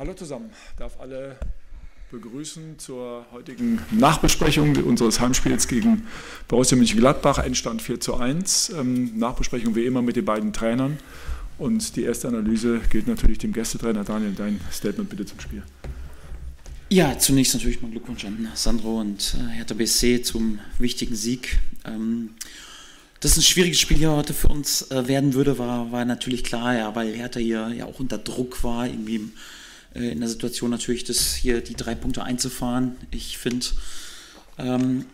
Hallo zusammen, ich darf alle begrüßen zur heutigen Nachbesprechung unseres Heimspiels gegen Borussia Mönchengladbach, Endstand 4 zu 1. Ähm, Nachbesprechung wie immer mit den beiden Trainern und die erste Analyse gilt natürlich dem Gästetrainer Daniel. Dein Statement bitte zum Spiel. Ja, zunächst natürlich mein Glückwunsch an Sandro und äh, Hertha BSC zum wichtigen Sieg. Ähm, dass ein schwieriges Spiel hier heute für uns äh, werden würde, war, war natürlich klar, ja, weil Hertha hier ja auch unter Druck war, irgendwie im äh, in der Situation natürlich, das hier die drei Punkte einzufahren. Ich finde, ähm,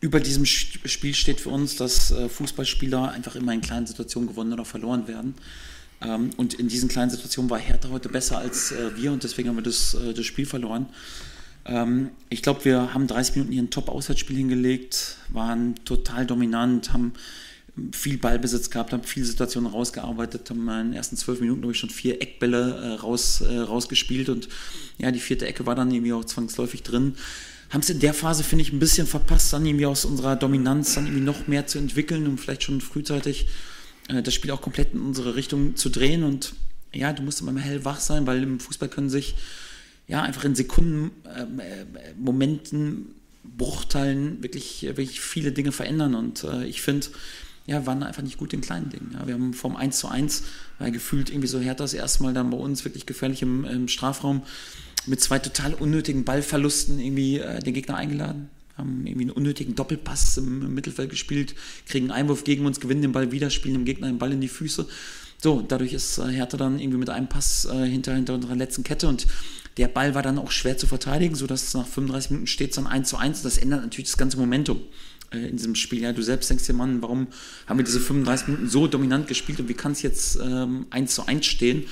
über diesem Spiel steht für uns, dass äh, Fußballspieler einfach immer in kleinen Situationen gewonnen oder verloren werden. Ähm, und in diesen kleinen Situationen war Hertha heute besser als äh, wir und deswegen haben wir das, äh, das Spiel verloren. Ähm, ich glaube, wir haben 30 Minuten hier ein Top-Auswärtsspiel hingelegt, waren total dominant, haben viel Ballbesitz gehabt, haben viele Situationen rausgearbeitet, haben. In den ersten zwölf Minuten durch schon vier Eckbälle äh, raus, äh, rausgespielt und ja, die vierte Ecke war dann irgendwie auch zwangsläufig drin. Haben es in der Phase, finde ich, ein bisschen verpasst, dann irgendwie aus unserer Dominanz dann irgendwie noch mehr zu entwickeln und vielleicht schon frühzeitig äh, das Spiel auch komplett in unsere Richtung zu drehen. Und ja, du musst immer hellwach sein, weil im Fußball können sich ja einfach in Sekunden, ähm, äh, Momenten, Bruchteilen wirklich, wirklich viele Dinge verändern. Und äh, ich finde, ja, waren einfach nicht gut in kleinen Dingen. Ja, wir haben vom 1 zu 1, weil gefühlt irgendwie so Hertha das erste Mal dann bei uns wirklich gefährlich im, im Strafraum mit zwei total unnötigen Ballverlusten irgendwie äh, den Gegner eingeladen. Haben irgendwie einen unnötigen Doppelpass im, im, Mittelfeld gespielt, kriegen einen Einwurf gegen uns, gewinnen den Ball wieder, spielen dem Gegner den Ball in die Füße. So, dadurch ist äh, Hertha dann irgendwie mit einem Pass äh, hinter, hinter unserer letzten Kette und der Ball war dann auch schwer zu verteidigen, sodass nach 35 Minuten steht es dann 1 zu 1. Das ändert natürlich das ganze Momentum äh, in diesem Spiel. Ja, du selbst denkst dir, Mann, warum haben wir diese 35 Minuten so dominant gespielt und wie kann es jetzt ähm, 1 zu 1 stehen?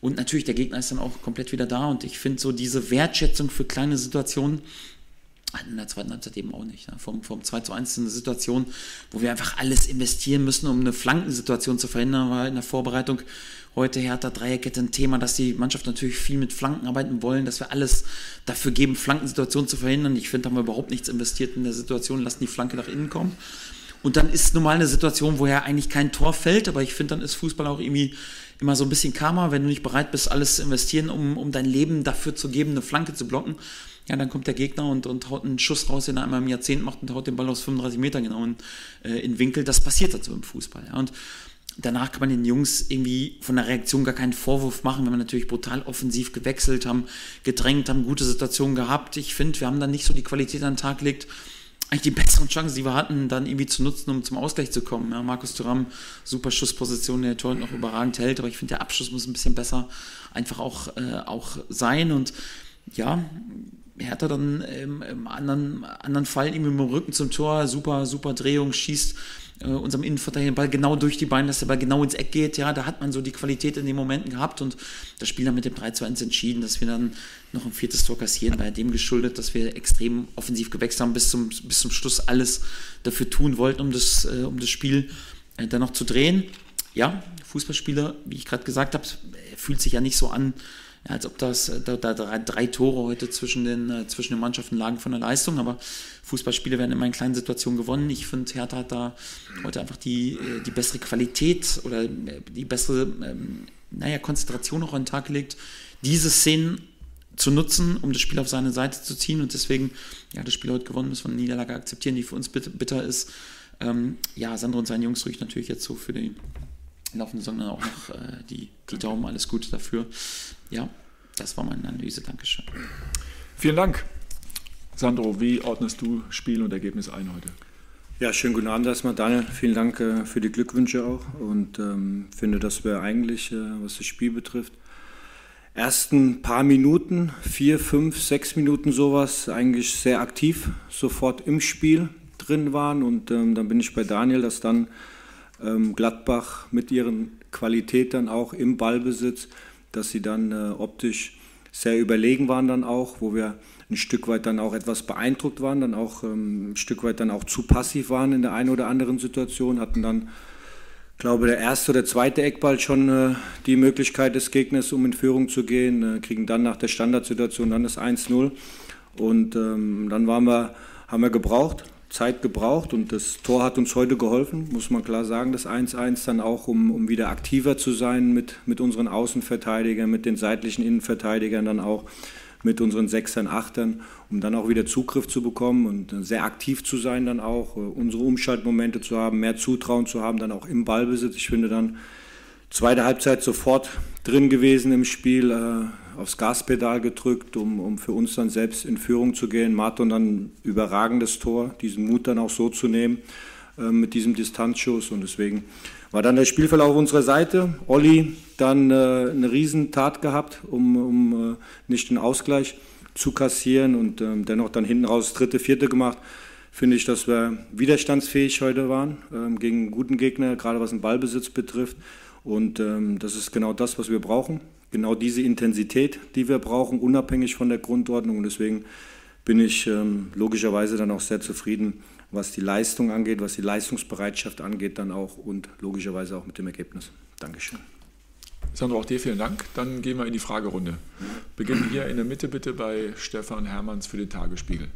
Und natürlich, der Gegner ist dann auch komplett wieder da und ich finde so diese Wertschätzung für kleine Situationen, in der zweiten Halbzeit eben auch nicht. Ne? Vom, vom 2 zu 1 ist eine Situation, wo wir einfach alles investieren müssen, um eine Flankensituation zu verhindern, weil in der Vorbereitung heute Hertha Dreierkette ein Thema, dass die Mannschaft natürlich viel mit Flanken arbeiten wollen, dass wir alles dafür geben, Flankensituationen zu verhindern. Ich finde, haben wir überhaupt nichts investiert in der Situation, lassen die Flanke nach innen kommen. Und dann ist normal eine Situation, wo ja eigentlich kein Tor fällt, aber ich finde, dann ist Fußball auch irgendwie immer so ein bisschen Karma, wenn du nicht bereit bist, alles zu investieren, um, um dein Leben dafür zu geben, eine Flanke zu blocken. Ja, dann kommt der Gegner und, und haut einen Schuss raus, den er einmal im Jahrzehnt macht und haut den Ball aus 35 Metern genau in, äh, in Winkel. Das passiert dazu im Fußball. Ja. Und danach kann man den Jungs irgendwie von der Reaktion gar keinen Vorwurf machen, wenn wir natürlich brutal offensiv gewechselt haben, gedrängt haben, gute Situationen gehabt. Ich finde, wir haben dann nicht so die Qualität an den Tag gelegt, eigentlich die besseren Chancen, die wir hatten, dann irgendwie zu nutzen, um zum Ausgleich zu kommen. Ja, Markus Thuram, super Schussposition, der Tor noch überragend hält, aber ich finde, der Abschluss muss ein bisschen besser einfach auch, äh, auch sein und ja, Hertha dann im, im anderen, anderen Fall irgendwie mit dem Rücken zum Tor, super, super Drehung, schießt äh, unserem Innenverteidiger den Ball genau durch die Beine, dass der Ball genau ins Eck geht. Ja, da hat man so die Qualität in den Momenten gehabt und das Spiel dann mit dem 3 zu 1 entschieden, dass wir dann noch ein viertes Tor kassieren, bei dem geschuldet, dass wir extrem offensiv gewechselt haben, bis zum, bis zum Schluss alles dafür tun wollten, um das, äh, um das Spiel äh, dann noch zu drehen. Ja, Fußballspieler, wie ich gerade gesagt habe, fühlt sich ja nicht so an, als ob das äh, da, da drei, drei, Tore heute zwischen den, äh, zwischen den Mannschaften lagen von der Leistung, aber Fußballspiele werden immer in kleinen Situationen gewonnen. Ich finde, Hertha hat da heute einfach die, äh, die bessere Qualität oder die bessere ähm, naja, Konzentration auch an den Tag gelegt, diese Szenen zu nutzen, um das Spiel auf seine Seite zu ziehen und deswegen, ja, das Spiel heute gewonnen, müssen wir eine Niederlage akzeptieren, die für uns bitter ist. Ähm, ja, Sandro und seine Jungs ruhig natürlich jetzt so für die laufende Saison auch noch äh, die, die Daumen, alles Gute dafür. Ja, das war meine Analyse. Dankeschön. Vielen Dank. Sandro, wie ordnest du Spiel und Ergebnis ein heute? Ja, schönen guten Abend erstmal, Daniel. Vielen Dank äh, für die Glückwünsche auch und ähm, finde, dass wir eigentlich, äh, was das Spiel betrifft, ersten paar Minuten, vier, fünf, sechs Minuten sowas, eigentlich sehr aktiv sofort im Spiel drin waren. Und ähm, dann bin ich bei Daniel, dass dann ähm, Gladbach mit ihren Qualitäten auch im Ballbesitz, dass sie dann äh, optisch sehr überlegen waren dann auch, wo wir ein Stück weit dann auch etwas beeindruckt waren, dann auch ähm, ein Stück weit dann auch zu passiv waren in der einen oder anderen Situation, hatten dann, glaube der erste oder zweite Eckball schon äh, die Möglichkeit des Gegners, um in Führung zu gehen, äh, kriegen dann nach der Standardsituation dann das 1-0 und ähm, dann waren wir, haben wir gebraucht, Zeit gebraucht und das Tor hat uns heute geholfen, muss man klar sagen, das 1-1 dann auch, um, um wieder aktiver zu sein mit, mit unseren Außenverteidigern, mit den seitlichen Innenverteidigern dann auch, mit unseren Sechsern, Achtern, um dann auch wieder Zugriff zu bekommen und sehr aktiv zu sein dann auch, äh, unsere Umschaltmomente zu haben, mehr Zutrauen zu haben, dann auch im Ballbesitz. Ich finde dann zweite Halbzeit sofort drin gewesen im Spiel, äh, aufs Gaspedal gedrückt, um, um für uns dann selbst in Führung zu gehen. Martin dann überragendes Tor, diesen Mut dann auch so zu nehmen äh, mit diesem Distanzschuss und deswegen war dann der Spielverlauf auf unserer Seite. Olli dann äh, eine Riesentat gehabt, um, um äh, nicht den Ausgleich zu kassieren und ähm, dennoch dann hinten raus dritte, vierte gemacht. Finde ich, dass wir widerstandsfähig heute waren ähm, gegen einen guten Gegner, gerade was den Ballbesitz betrifft. Und ähm, das ist genau das, was wir brauchen. Genau diese Intensität, die wir brauchen, unabhängig von der Grundordnung. Und deswegen bin ich ähm, logischerweise dann auch sehr zufrieden was die Leistung angeht, was die Leistungsbereitschaft angeht, dann auch und logischerweise auch mit dem Ergebnis. Dankeschön. Sandro, auch dir vielen Dank. Dann gehen wir in die Fragerunde. Beginnen hier in der Mitte bitte bei Stefan Hermanns für den Tagesspiegel.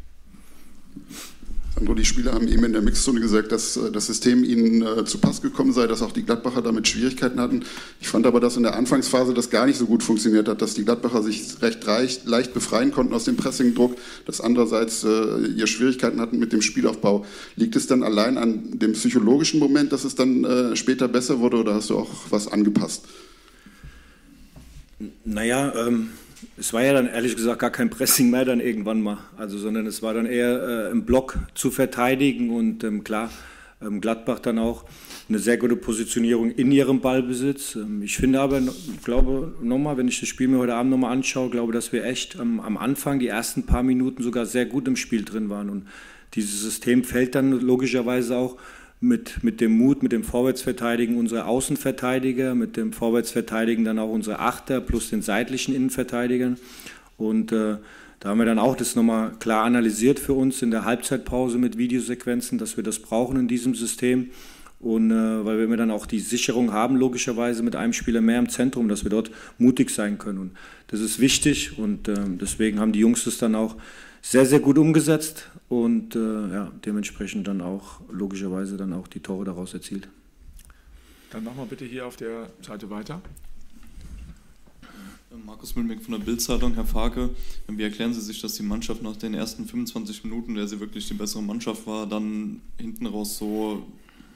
Sandro, die Spieler haben eben in der Mixzone gesagt, dass äh, das System ihnen äh, zu Pass gekommen sei, dass auch die Gladbacher damit Schwierigkeiten hatten. Ich fand aber, dass in der Anfangsphase das gar nicht so gut funktioniert hat, dass die Gladbacher sich recht leicht, leicht befreien konnten aus dem Pressingdruck, dass andererseits äh, ihr Schwierigkeiten hatten mit dem Spielaufbau. Liegt es dann allein an dem psychologischen Moment, dass es dann äh, später besser wurde oder hast du auch was angepasst? Naja, ähm es war ja dann ehrlich gesagt gar kein Pressing mehr dann irgendwann mal, also sondern es war dann eher äh, im Block zu verteidigen und ähm, klar, ähm, Gladbach dann auch eine sehr gute Positionierung in ihrem Ballbesitz. Ähm, ich finde aber, glaube nochmal, wenn ich das Spiel mir heute Abend nochmal anschaue, glaube, dass wir echt am Anfang, die ersten paar Minuten sogar sehr gut im Spiel drin waren und dieses System fällt dann logischerweise auch mit, mit dem Mut, mit dem Vorwärtsverteidigen unserer Außenverteidiger, mit dem Vorwärtsverteidigen dann auch unsere Achter plus den seitlichen Innenverteidigern. Und äh, da haben wir dann auch das nochmal klar analysiert für uns in der Halbzeitpause mit Videosequenzen, dass wir das brauchen in diesem System. Und äh, weil wir dann auch die Sicherung haben, logischerweise mit einem Spieler mehr im Zentrum, dass wir dort mutig sein können. Und das ist wichtig und äh, deswegen haben die Jungs das dann auch sehr, sehr gut umgesetzt und äh, ja, dementsprechend dann auch logischerweise dann auch die Tore daraus erzielt. Dann machen wir bitte hier auf der Seite weiter. Markus Mühlbeck von der Bildzeitung, Herr Farke, wie erklären Sie sich, dass die Mannschaft nach den ersten 25 Minuten, in der sie wirklich die bessere Mannschaft war, dann hinten raus so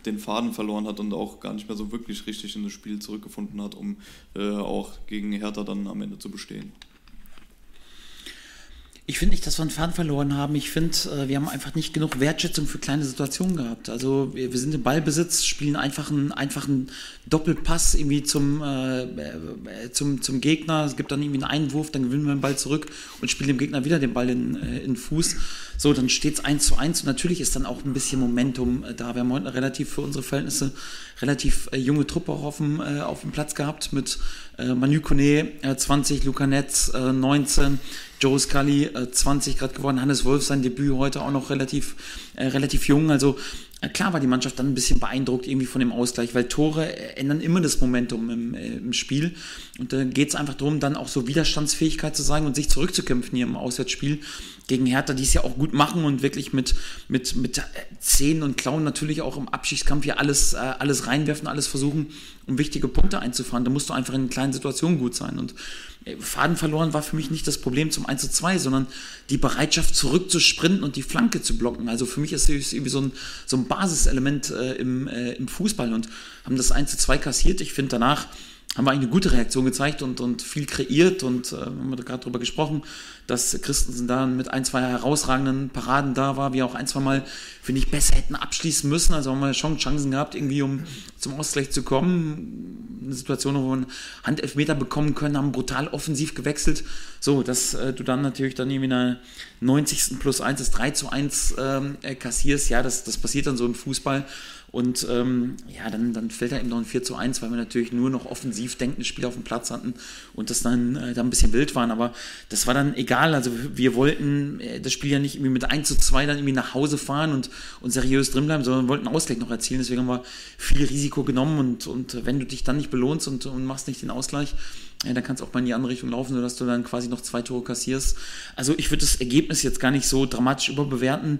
den Faden verloren hat und auch gar nicht mehr so wirklich richtig in das Spiel zurückgefunden hat, um äh, auch gegen Hertha dann am Ende zu bestehen? Ich finde nicht, dass wir einen Faden verloren haben. Ich finde, äh, wir haben einfach nicht genug Wertschätzung für kleine Situationen gehabt. Also wir, wir sind im Ballbesitz, spielen einfach einen, einfach einen Doppelpass irgendwie zum, äh, äh, zum, zum Gegner. Es gibt dann irgendwie einen Einwurf, dann gewinnen wir den Ball zurück und spielen dem Gegner wieder den Ball in, äh, in Fuß. So, dann steht es 1 zu 1 und natürlich ist dann auch ein bisschen Momentum äh, da. Wir haben heute relativ für unsere Verhältnisse relativ äh, junge Truppe auch auf dem, auf dem Platz gehabt mit Manu Kone 20, Luca Netz 19, Joe Scully, äh, 20 gerade geworden, Hannes Wolf sein Debüt heute auch noch relativ, äh, relativ jung. Also äh, klar war die Mannschaft dann ein bisschen beeindruckt irgendwie von dem Ausgleich, weil Tore ändern immer das Momentum im, äh, im Spiel. Und da geht es einfach darum, dann auch so Widerstandsfähigkeit zu zeigen und sich zurückzukämpfen hier im Auswärtsspiel gegen Hertha, die es ja auch gut machen und wirklich mit, mit, mit Zähnen und Klauen natürlich auch im Abschiedskampf hier alles, äh, alles reinwerfen, alles versuchen, um wichtige Punkte einzufahren. Da musst du einfach in kleinen Situationen gut sein. Und äh, Faden verloren war für mich nicht das Problem zum 1 zu 2, sondern die Bereitschaft zurück zu sprinten und die Flanke zu blocken. Also für mich ist es irgendwie so ein, so ein Basiselement äh, im, äh, im Fußball und haben das 1 zu 2 kassiert. Ich finde danach haben wir eigentlich eine gute Reaktion gezeigt und, und viel kreiert und äh, haben wir gerade darüber gesprochen, dass Christensen da mit ein, zwei herausragenden Paraden da war, wir auch ein, zwei Mal, finde ich, besser hätten abschließen müssen. Also haben wir schon Chancen gehabt, irgendwie um zum Ausgleich zu kommen. Eine Situation, wo wir einen Handelfmeter bekommen können, haben brutal offensiv gewechselt. So, dass äh, du dann natürlich dann irgendwie in der 90. plus 1 ist 3 zu 1 ähm, äh, kassierst, ja, das, das passiert dann so im Fußball. Und ähm, ja, dann, dann fällt da eben noch ein 4 zu 1, weil wir natürlich nur noch offensiv denkende Spieler auf dem Platz hatten und das dann äh, da ein bisschen wild waren. Aber das war dann egal. Also wir wollten äh, das Spiel ja nicht irgendwie mit 1 zu 2 dann irgendwie nach Hause fahren und, und seriös drinbleiben, sondern wollten Ausgleich noch erzielen. Deswegen haben wir viel Risiko genommen und, und wenn du dich dann nicht belohnst und, und machst nicht den Ausgleich, ja, dann kann es auch mal in die andere Richtung laufen, sodass du dann quasi noch zwei Tore kassierst. Also ich würde das Ergebnis jetzt gar nicht so dramatisch überbewerten.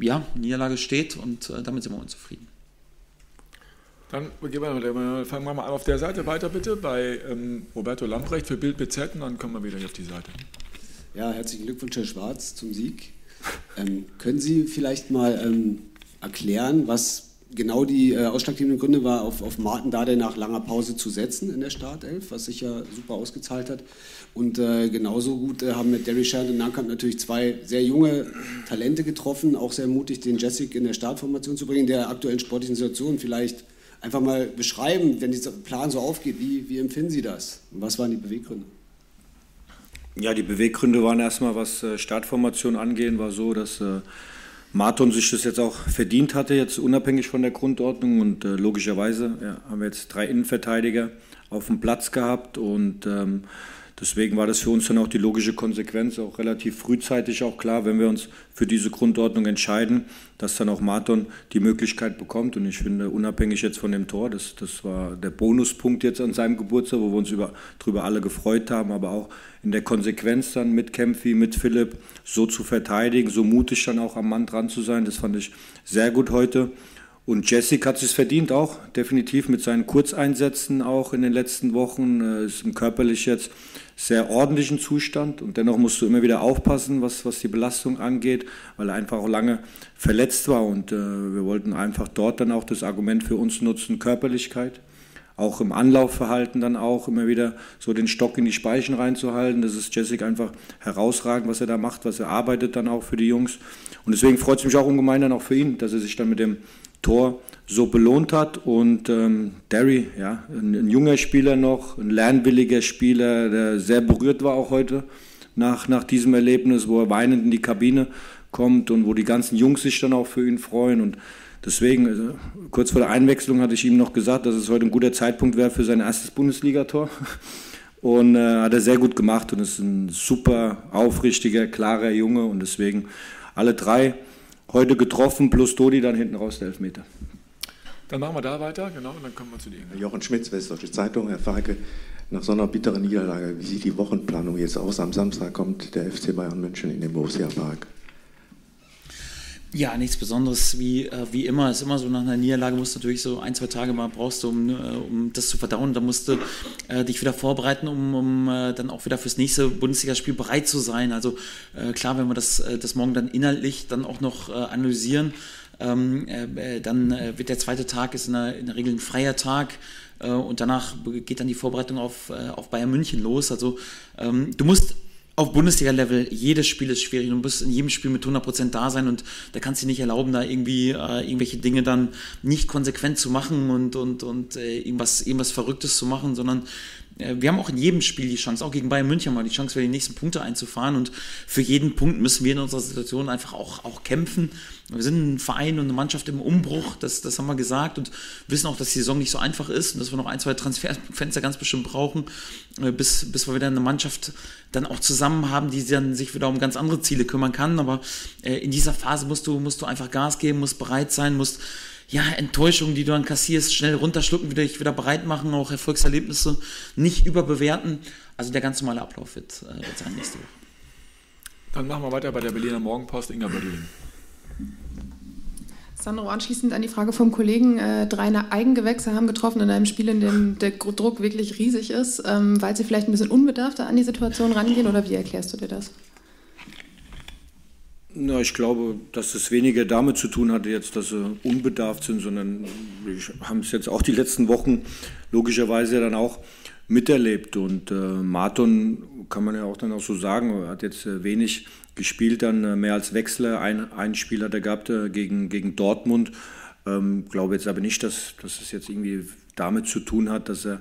Ja, Niederlage steht und äh, damit sind wir unzufrieden. Dann wir, fangen wir mal auf der Seite weiter bitte bei ähm, Roberto Lamprecht für Bild BZ und dann kommen wir wieder hier auf die Seite. Ja, herzlichen Glückwunsch, Herr Schwarz, zum Sieg. Ähm, können Sie vielleicht mal ähm, erklären, was genau die äh, ausschlaggebenden Gründe war, auf, auf Martin Dade nach langer Pause zu setzen in der Startelf, was sich ja super ausgezahlt hat. Und äh, genauso gut äh, haben mit Derry Sheridan Nankamp natürlich zwei sehr junge Talente getroffen, auch sehr mutig, den Jessic in der Startformation zu bringen, in der aktuellen sportlichen Situation. Vielleicht einfach mal beschreiben, wenn dieser Plan so aufgeht, wie, wie empfinden Sie das? Und was waren die Beweggründe? Ja, die Beweggründe waren erstmal, was äh, Startformation angehen, war so, dass äh, Marton sich das jetzt auch verdient hatte, jetzt unabhängig von der Grundordnung. Und äh, logischerweise ja, haben wir jetzt drei Innenverteidiger auf dem Platz gehabt und ähm, deswegen war das für uns dann auch die logische Konsequenz, auch relativ frühzeitig auch klar, wenn wir uns für diese Grundordnung entscheiden, dass dann auch Marton die Möglichkeit bekommt. Und ich finde, unabhängig jetzt von dem Tor, das, das war der Bonuspunkt jetzt an seinem Geburtstag, wo wir uns über, darüber alle gefreut haben, aber auch in der Konsequenz dann mit Kempfi, mit Philipp so zu verteidigen, so mutig dann auch am Mann dran zu sein, das fand ich sehr gut heute. Und Jessic hat es verdient auch, definitiv mit seinen Kurzeinsätzen auch in den letzten Wochen. Äh, ist im körperlich jetzt sehr ordentlichen Zustand und dennoch musst du immer wieder aufpassen, was, was die Belastung angeht, weil er einfach auch lange verletzt war und äh, wir wollten einfach dort dann auch das Argument für uns nutzen, Körperlichkeit auch im Anlaufverhalten dann auch immer wieder so den Stock in die Speichen reinzuhalten. Das ist Jessic einfach herausragend, was er da macht, was er arbeitet dann auch für die Jungs. Und deswegen freut es mich auch ungemein dann auch für ihn, dass er sich dann mit dem Tor so belohnt hat. Und ähm, Derry, ja, ein, ein, junger Spieler noch, ein lernwilliger Spieler, der sehr berührt war auch heute nach, nach diesem Erlebnis, wo er weinend in die Kabine kommt und wo die ganzen Jungs sich dann auch für ihn freuen. Und Deswegen, also, kurz vor der Einwechslung hatte ich ihm noch gesagt, dass es heute ein guter Zeitpunkt wäre für sein erstes Bundesligator. Und äh, hat er sehr gut gemacht und ist ein super aufrichtiger, klarer Junge und deswegen alle drei heute getroffen, plus Dodi dann hinten raus der Elfmeter. Dann machen wir da weiter, genau, und dann kommen wir zu dir. Jochen Schmitz, Westdeutsche Zeitung, Herr Falke, nach so einer bitteren Niederlage, wie sieht die Wochenplanung jetzt aus? Am Samstag kommt der FC Bayern München in den Borussia Park. Ja, nichts Besonderes wie, äh, wie immer. Ist immer so, nach einer Niederlage musst du natürlich so ein, zwei Tage mal brauchst du, um, äh, um das zu verdauen. Da musst du äh, dich wieder vorbereiten, um, um äh, dann auch wieder fürs nächste Bundesligaspiel bereit zu sein. Also äh, klar, wenn wir das, äh, das morgen dann inhaltlich dann auch noch analysieren, ähm, dann wird der zweite Tag ist in der, in der Regel ein freier Tag und danach geht dann die Vorbereitung auf, auf Bayern München los. Also ähm, du musst auf Bundesliga-Level, jedes Spiel ist schwierig. Du musst in jedem Spiel mit 100% da sein und da kannst du nicht erlauben, da irgendwie äh, irgendwelche Dinge dann nicht konsequent zu machen und, und, und äh, irgendwas, irgendwas Verrücktes zu machen, sondern wir haben auch in jedem Spiel die Chance, auch gegen Bayern München mal die Chance, für die nächsten Punkte einzufahren. Und für jeden Punkt müssen wir in unserer Situation einfach auch, auch kämpfen. Wir sind ein Verein und eine Mannschaft im Umbruch, das, das haben wir gesagt und wissen auch, dass die Saison nicht so einfach ist und dass wir noch ein, zwei Transferfenster ganz bestimmt brauchen, äh, bis, bis wir wieder eine Mannschaft dann auch zusammen haben, die dann sich wieder um ganz andere Ziele kümmern kann. Aber äh, in dieser Phase musst du, musst du einfach Gas geben, musst bereit sein, musst ja, Enttäuschungen, die du dann kassierst, schnell runterschlucken, wieder dich wieder bereit machen, auch Erfolgserlebnisse nicht überbewerten. Also der ganz normale Ablauf wird, äh, wird sein nächste Woche. Dann machen wir weiter bei der Berliner Morgenpost, Inga Bödeling. Sandro, anschließend an die Frage vom Kollegen, äh, drei Eigengewächse haben getroffen in einem Spiel, in dem der Druck wirklich riesig ist, ähm, weil sie vielleicht ein bisschen unbedarfter an die Situation rangehen oder wie erklärst du dir das? Na, ich glaube, dass es weniger damit zu tun hatte, jetzt, dass sie unbedarft sind, sondern wir haben es jetzt auch die letzten Wochen logischerweise dann auch miterlebt. Und äh, Marton kann man ja auch dann auch so sagen, hat jetzt äh, wenig gespielt, dann äh, mehr als Wechsler. Ein, ein Spiel hat er gehabt äh, gegen, gegen Dortmund. Ähm, glaube jetzt aber nicht, dass, dass es jetzt irgendwie damit zu tun hat, dass er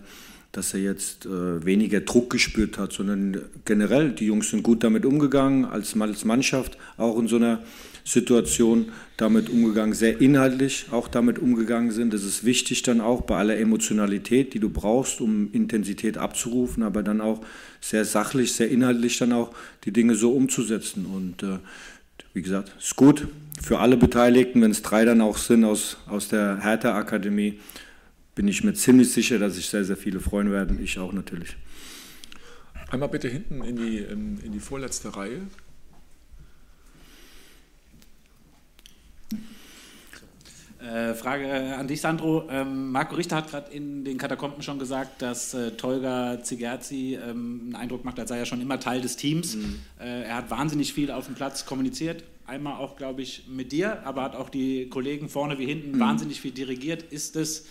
dass er jetzt äh, weniger Druck gespürt hat, sondern generell, die Jungs sind gut damit umgegangen, als, als Mannschaft auch in so einer Situation damit umgegangen, sehr inhaltlich auch damit umgegangen sind. Das ist wichtig dann auch bei aller Emotionalität, die du brauchst, um Intensität abzurufen, aber dann auch sehr sachlich, sehr inhaltlich dann auch die Dinge so umzusetzen. Und äh, wie gesagt, ist gut für alle Beteiligten, wenn es drei dann auch sind aus, aus der Hertha-Akademie bin ich mir ziemlich sicher, dass sich sehr, sehr viele freuen werden. Ich auch natürlich. Einmal bitte hinten in die, in, in die vorletzte Reihe. Äh, Frage an dich, Sandro. Ähm, Marco Richter hat gerade in den Katakomben schon gesagt, dass äh, Tolga Zigerzi ähm, einen Eindruck macht, als sei er schon immer Teil des Teams. Mhm. Äh, er hat wahnsinnig viel auf dem Platz kommuniziert. Einmal auch, glaube ich, mit dir, aber hat auch die Kollegen vorne wie hinten mhm. wahnsinnig viel dirigiert. Ist es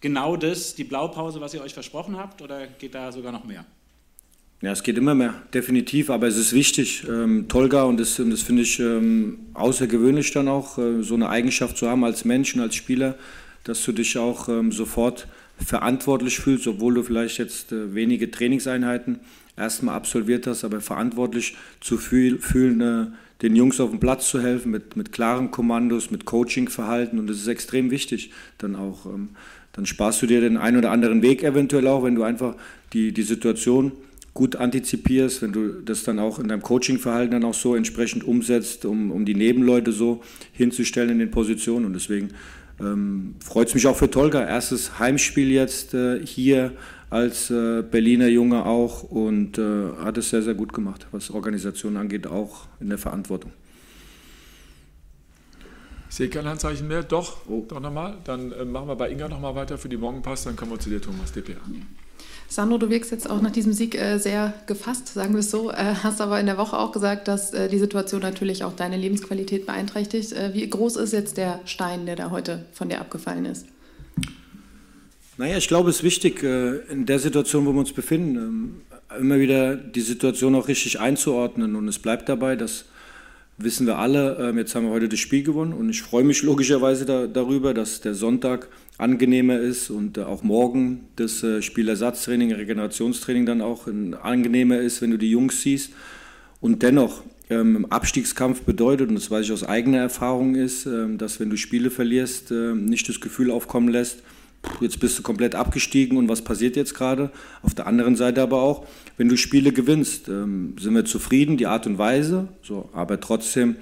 genau das, die Blaupause, was ihr euch versprochen habt, oder geht da sogar noch mehr? Ja, es geht immer mehr, definitiv, aber es ist wichtig, ähm, Tolga, und das, das finde ich ähm, außergewöhnlich dann auch, äh, so eine Eigenschaft zu haben als Mensch und als Spieler, dass du dich auch ähm, sofort verantwortlich fühlst, obwohl du vielleicht jetzt äh, wenige Trainingseinheiten erstmal absolviert hast, aber verantwortlich zu fühl, fühlen, äh, den Jungs auf dem Platz zu helfen, mit, mit klaren Kommandos, mit Coachingverhalten und das ist extrem wichtig dann auch. Ähm, dann sparst du dir den einen oder anderen Weg eventuell auch, wenn du einfach die, die Situation gut antizipierst, wenn du das dann auch in deinem Coachingverhalten dann auch so entsprechend umsetzt, um, um die Nebenleute so hinzustellen in den Positionen. Und deswegen ähm, freut es mich auch für Tolga. Erstes Heimspiel jetzt äh, hier als äh, Berliner Junge auch und äh, hat es sehr, sehr gut gemacht, was Organisation angeht, auch in der Verantwortung. Ich sehe kein Handzeichen mehr. Doch, oh. doch nochmal. Dann äh, machen wir bei Inga nochmal weiter für die Morgenpass, dann kommen wir zu dir, Thomas, DPA. Sandro, du wirkst jetzt auch nach diesem Sieg äh, sehr gefasst, sagen wir es so. Äh, hast aber in der Woche auch gesagt, dass äh, die Situation natürlich auch deine Lebensqualität beeinträchtigt. Äh, wie groß ist jetzt der Stein, der da heute von dir abgefallen ist? Naja, ich glaube, es ist wichtig, äh, in der Situation, wo wir uns befinden, ähm, immer wieder die Situation auch richtig einzuordnen. Und es bleibt dabei, dass wissen wir alle, ähm, jetzt haben wir heute das Spiel gewonnen und ich freue mich logischerweise da, darüber, dass der Sonntag angenehmer ist und äh, auch morgen das äh, Spielersatztraining, Regenerationstraining dann auch angenehmer ist, wenn du die Jungs siehst. Und dennoch, ähm, im Abstiegskampf bedeutet, und das weiß ich aus eigener Erfahrung, ist, ähm, dass wenn du Spiele verlierst, nicht das Gefühl aufkommen lässt, jetzt bist du komplett abgestiegen und was passiert jetzt gerade? Auf der anderen Seite aber auch, wenn du Spiele gewinnst, ähm, sind wir zufrieden, die Art und Weise, so, aber trotzdem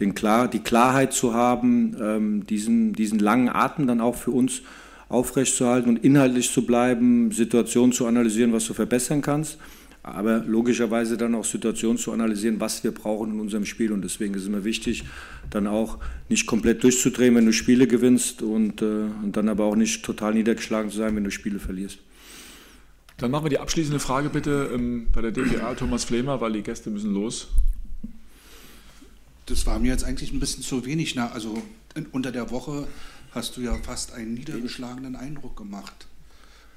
den Klar, die Klarheit zu haben, ähm, diesen, diesen langen Atem dann auch für uns aufrechtzuerhalten und inhaltlich zu bleiben, Situationen zu analysieren, was du verbessern kannst aber logischerweise dann auch Situationen zu analysieren, was wir brauchen in unserem Spiel. Und deswegen ist es immer wichtig, dann auch nicht komplett durchzudrehen, wenn du Spiele gewinnst und, äh, und dann aber auch nicht total niedergeschlagen zu sein, wenn du Spiele verlierst. Dann machen wir die abschließende Frage bitte ähm, bei der DPA, Thomas Flemer, weil die Gäste müssen los. Das war mir jetzt eigentlich ein bisschen zu wenig. Na, also in, unter der Woche hast du ja fast einen niedergeschlagenen Eindruck gemacht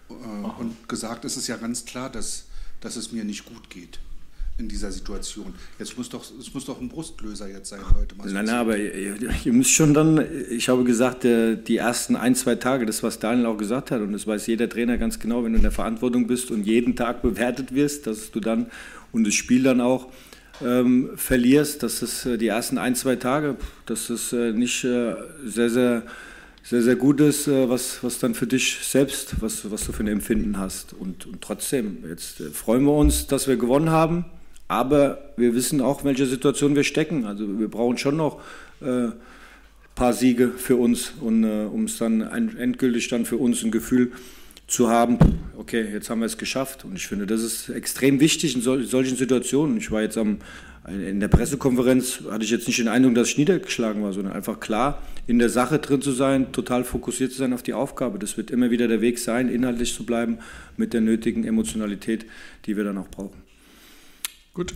äh, und gesagt, es ist ja ganz klar, dass dass es mir nicht gut geht in dieser Situation. Jetzt muss doch, es muss doch ein Brustlöser jetzt sein heute. Mal nein, nein, aber ihr, ihr, müsst schon dann, ich habe gesagt, die ersten ein, zwei Tage, das was Daniel auch gesagt hat, und das weiß jeder Trainer ganz genau, wenn du in der Verantwortung bist und jeden Tag bewertet wirst, dass du dann und das Spiel dann auch ähm, verlierst, dass es äh, die ersten ein, zwei Tage, dass es äh, nicht äh, sehr, sehr sehr, sehr gut ist, äh, was, was dann für dich selbst, was, was du für ein Empfinden hast. Und, und trotzdem, jetzt äh, freuen wir uns, dass wir gewonnen haben, aber wir wissen auch, in welcher Situation wir stecken. Also wir brauchen schon noch ein äh, paar Siege für uns, äh, um es dann endgültig dann für uns ein Gefühl zu haben, okay, jetzt haben wir es geschafft. Und ich finde, das ist extrem wichtig in sol solchen Situationen. Ich war jetzt am, in der Pressekonferenz hatte ich jetzt nicht den Eindruck, dass ich niedergeschlagen war, sondern einfach klar in der Sache drin zu sein, total fokussiert zu sein auf die Aufgabe. Das wird immer wieder der Weg sein, inhaltlich zu bleiben mit der nötigen Emotionalität, die wir dann auch brauchen. Gut,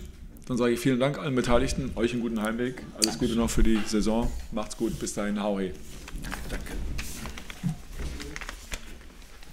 dann sage ich vielen Dank allen Beteiligten, euch einen guten Heimweg, alles Gute noch für die Saison, macht's gut, bis dahin, hau hey. Danke.